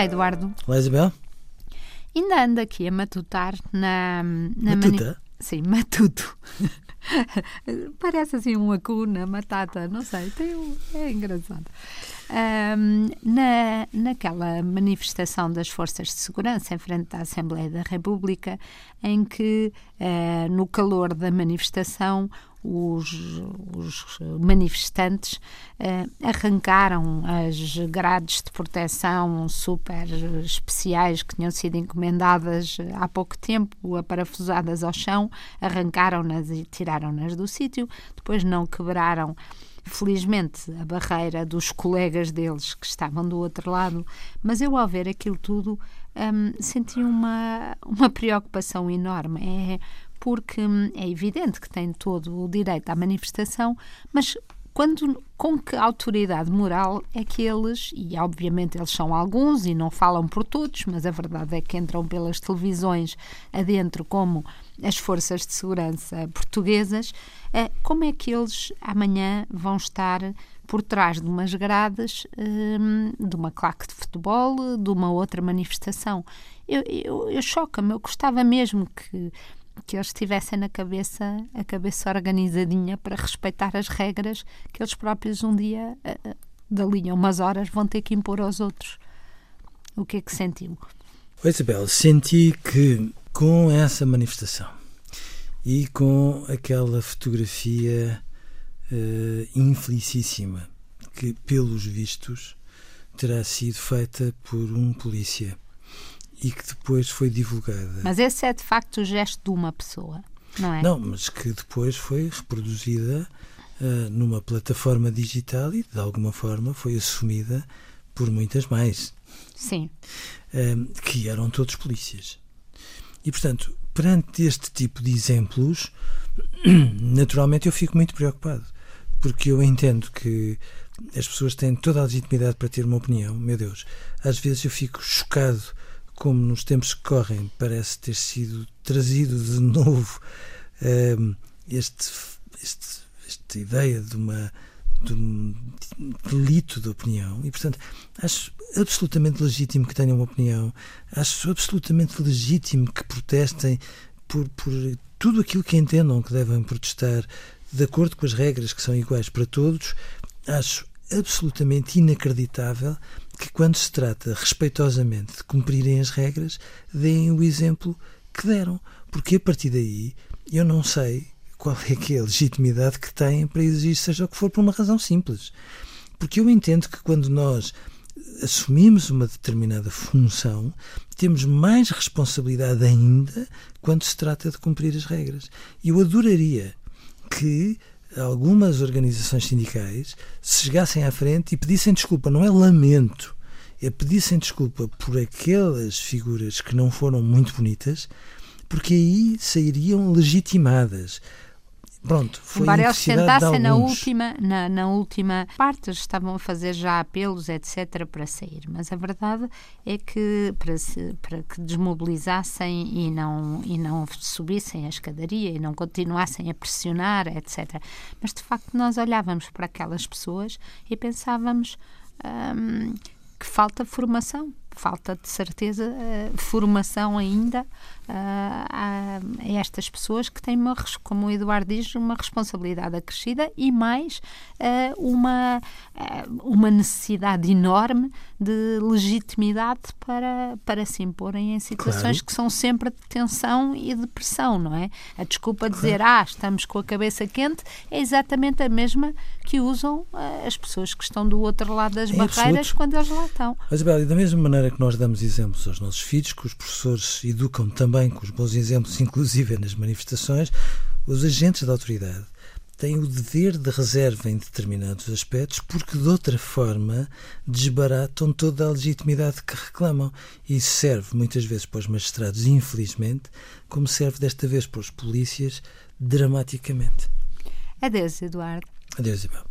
Olá, Eduardo. Olá, Isabel. Ainda ando aqui a matutar na. na Matuta? mani- Sim, matuto. Parece assim uma cuna, matata, não sei, tem um, é engraçado. Ahm, na, naquela manifestação das forças de segurança em frente à Assembleia da República, em que, eh, no calor da manifestação, os, os manifestantes eh, arrancaram as grades de proteção super especiais que tinham sido encomendadas há pouco tempo, aparafusadas ao chão, arrancaram-nas e tiraram-nas do sítio, depois não quebraram felizmente a barreira dos colegas deles que estavam do outro lado, mas eu ao ver aquilo tudo hum, senti uma, uma preocupação enorme. É porque hum, é evidente que tem todo o direito à manifestação, mas quando, com que autoridade moral é que eles, e obviamente eles são alguns e não falam por todos, mas a verdade é que entram pelas televisões adentro como as forças de segurança portuguesas, eh, como é que eles amanhã vão estar por trás de umas grades hum, de uma claque de futebol, de uma outra manifestação? Eu, eu, eu choca-me, eu gostava mesmo que que eles tivessem na cabeça a cabeça organizadinha para respeitar as regras que eles próprios um dia, eh, eh, dali a umas horas, vão ter que impor aos outros. O que é que sentiu? Oi, Isabel. Senti que com essa manifestação e com aquela fotografia eh, infelicíssima que, pelos vistos, terá sido feita por um polícia e que depois foi divulgada. Mas esse é de facto o gesto de uma pessoa, não é? Não, mas que depois foi reproduzida eh, numa plataforma digital e, de alguma forma, foi assumida por muitas mais. Sim. um, que eram todos polícias. E, portanto, perante este tipo de exemplos, naturalmente eu fico muito preocupado, porque eu entendo que as pessoas têm toda a legitimidade para ter uma opinião, meu Deus. Às vezes eu fico chocado como nos tempos que correm parece ter sido trazido de novo um, este, este, esta ideia de uma de um delito de opinião. E portanto acho absolutamente legítimo que tenham uma opinião. Acho absolutamente legítimo que protestem por, por tudo aquilo que entendam que devem protestar de acordo com as regras que são iguais para todos. Acho absolutamente inacreditável que quando se trata respeitosamente de cumprirem as regras, deem o exemplo que deram. Porque a partir daí eu não sei qual é que é a legitimidade que têm para exigir seja o que for por uma razão simples. Porque eu entendo que quando nós assumimos uma determinada função, temos mais responsabilidade ainda quando se trata de cumprir as regras. Eu adoraria que algumas organizações sindicais se chegassem à frente e pedissem desculpa, não é lamento, é pedissem desculpa por aquelas figuras que não foram muito bonitas, porque aí sairiam legitimadas. Pronto, foi Embora eles tentassem na última, na, na última parte, estavam a fazer já apelos, etc., para sair. Mas a verdade é que para, se- para que desmobilizassem e não, e não subissem a escadaria e não continuassem a pressionar, etc. Mas de facto nós olhávamos para aquelas pessoas e pensávamos hum, que falta formação. Falta de certeza eh, formação ainda ah, a, estas pessoas que têm, uma, como o Eduardo diz, uma responsabilidade acrescida e mais ah, uma, uma necessidade enorme de legitimidade para, para se imporem em situações Claro. que são sempre de tensão e de pressão, não é? A desculpa de dizer, ah, estamos com a cabeça quente, é exatamente a mesma que usam as pessoas que estão do outro lado das Em barreiras absoluto. quando eles lá estão. Mas, Isabel, e da mesma maneira que nós damos exemplos aos nossos filhos, que os professores educam também com os bons exemplos, inclusive nas manifestações, os agentes da autoridade têm o dever de reserva em determinados aspectos, porque de outra forma desbaratam toda a legitimidade que reclamam. E isso serve muitas vezes para os magistrados, infelizmente, como serve desta vez para os polícias, dramaticamente. Adeus, Eduardo. Adeus, Isabel.